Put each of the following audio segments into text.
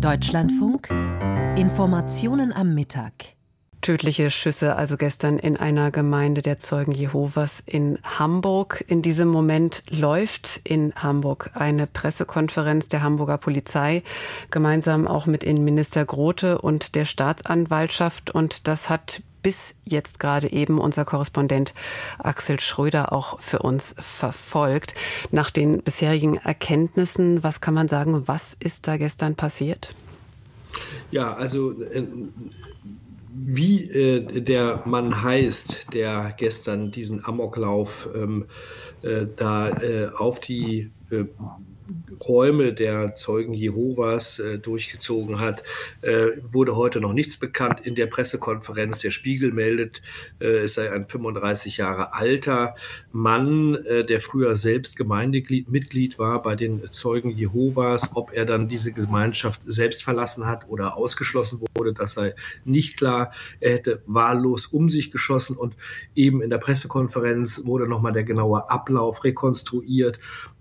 Deutschlandfunk Informationen am Mittag. Tödliche Schüsse also gestern in einer Gemeinde der Zeugen Jehovas in Hamburg. In diesem Moment läuft in Hamburg eine Pressekonferenz der Hamburger Polizei, gemeinsam auch mit Innenminister Grote und der Staatsanwaltschaft. Und das hat bis jetzt gerade eben unser Korrespondent Axel Schröder auch für uns verfolgt. Nach den bisherigen Erkenntnissen, was kann man sagen, was ist da gestern passiert? Ja, also äh, wie äh, der Mann heißt, der gestern diesen Amoklauf ähm, äh, da äh, auf die äh, Räume der Zeugen Jehovas äh, durchgezogen hat, äh, wurde heute noch nichts bekannt. In der Pressekonferenz der Spiegel meldet, äh, es sei ein 35 Jahre alter Mann, äh, der früher selbst Gemeindemitglied war bei den Zeugen Jehovas. Ob er dann diese Gemeinschaft selbst verlassen hat oder ausgeschlossen wurde, das sei nicht klar. Er hätte wahllos um sich geschossen und eben in der Pressekonferenz wurde nochmal der genaue Ablauf rekonstruiert.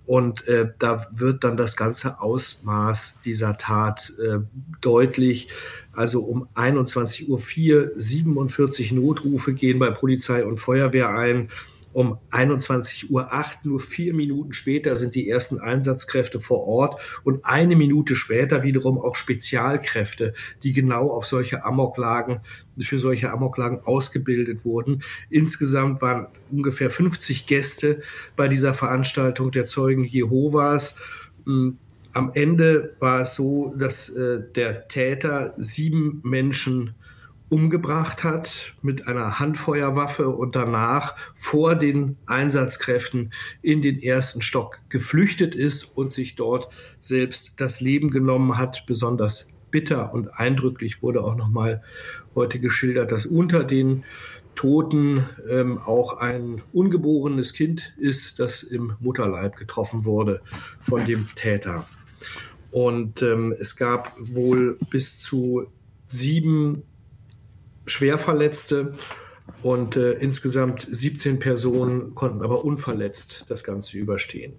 Und äh, da wird dann das ganze Ausmaß dieser Tat äh, deutlich. Also um 21.04 Uhr 47 Notrufe gehen bei Polizei und Feuerwehr ein. Um 21.08 Uhr, nur vier Minuten später, sind die ersten Einsatzkräfte vor Ort und eine Minute später wiederum auch Spezialkräfte, die genau auf solche Amoklagen, für solche Amoklagen ausgebildet wurden. Insgesamt waren ungefähr 50 Gäste bei dieser Veranstaltung der Zeugen Jehovas. Hm, am Ende war es so, dass äh, der Täter sieben Menschen umgebracht hat mit einer Handfeuerwaffe und danach vor den Einsatzkräften in den ersten Stock geflüchtet ist und sich dort selbst das Leben genommen hat. Besonders bitter und eindrücklich wurde auch nochmal heute geschildert, dass unter den Toten ähm, auch ein ungeborenes Kind ist, das im Mutterleib getroffen wurde von dem Täter. Und ähm, es gab wohl bis zu sieben Schwerverletzte und äh, insgesamt 17 Personen konnten aber unverletzt das Ganze überstehen.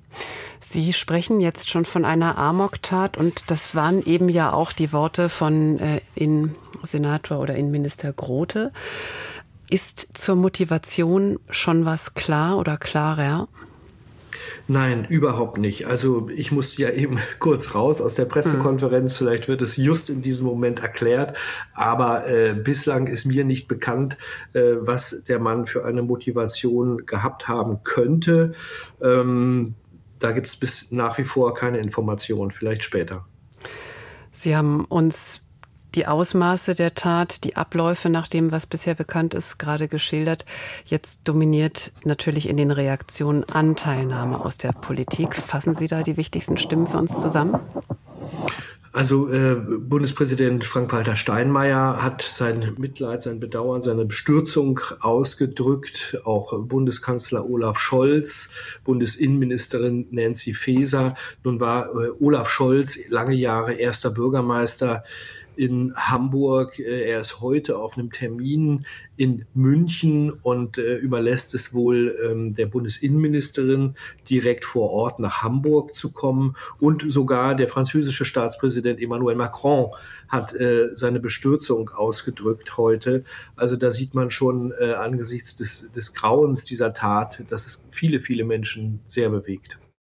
Sie sprechen jetzt schon von einer Amoktat und das waren eben ja auch die Worte von äh, Innensenator oder Innenminister Grote. Ist zur Motivation schon was klar oder klarer? Nein, überhaupt nicht. Also ich musste ja eben kurz raus aus der Pressekonferenz. Mhm. Vielleicht wird es just in diesem Moment erklärt. Aber äh, bislang ist mir nicht bekannt, äh, was der Mann für eine Motivation gehabt haben könnte. Ähm, da gibt es bis nach wie vor keine Informationen. Vielleicht später. Sie haben uns die Ausmaße der Tat, die Abläufe nach dem, was bisher bekannt ist, gerade geschildert. Jetzt dominiert natürlich in den Reaktionen Anteilnahme aus der Politik. Fassen Sie da die wichtigsten Stimmen für uns zusammen? Also äh, Bundespräsident Frank-Walter Steinmeier hat sein Mitleid, sein Bedauern, seine Bestürzung ausgedrückt. Auch Bundeskanzler Olaf Scholz, Bundesinnenministerin Nancy Faeser. Nun war äh, Olaf Scholz lange Jahre erster Bürgermeister in Hamburg. Äh, er ist heute auf einem Termin in München und äh, überlässt es wohl ähm, der Bundesinnenministerin, direkt vor Ort nach Hamburg zu kommen. Und sogar der französische Staatspräsident Emmanuel Macron hat äh, seine Bestürzung ausgedrückt heute. Also da sieht man schon äh, angesichts des, des Grauens dieser Tat, dass es viele, viele Menschen sehr bewegt.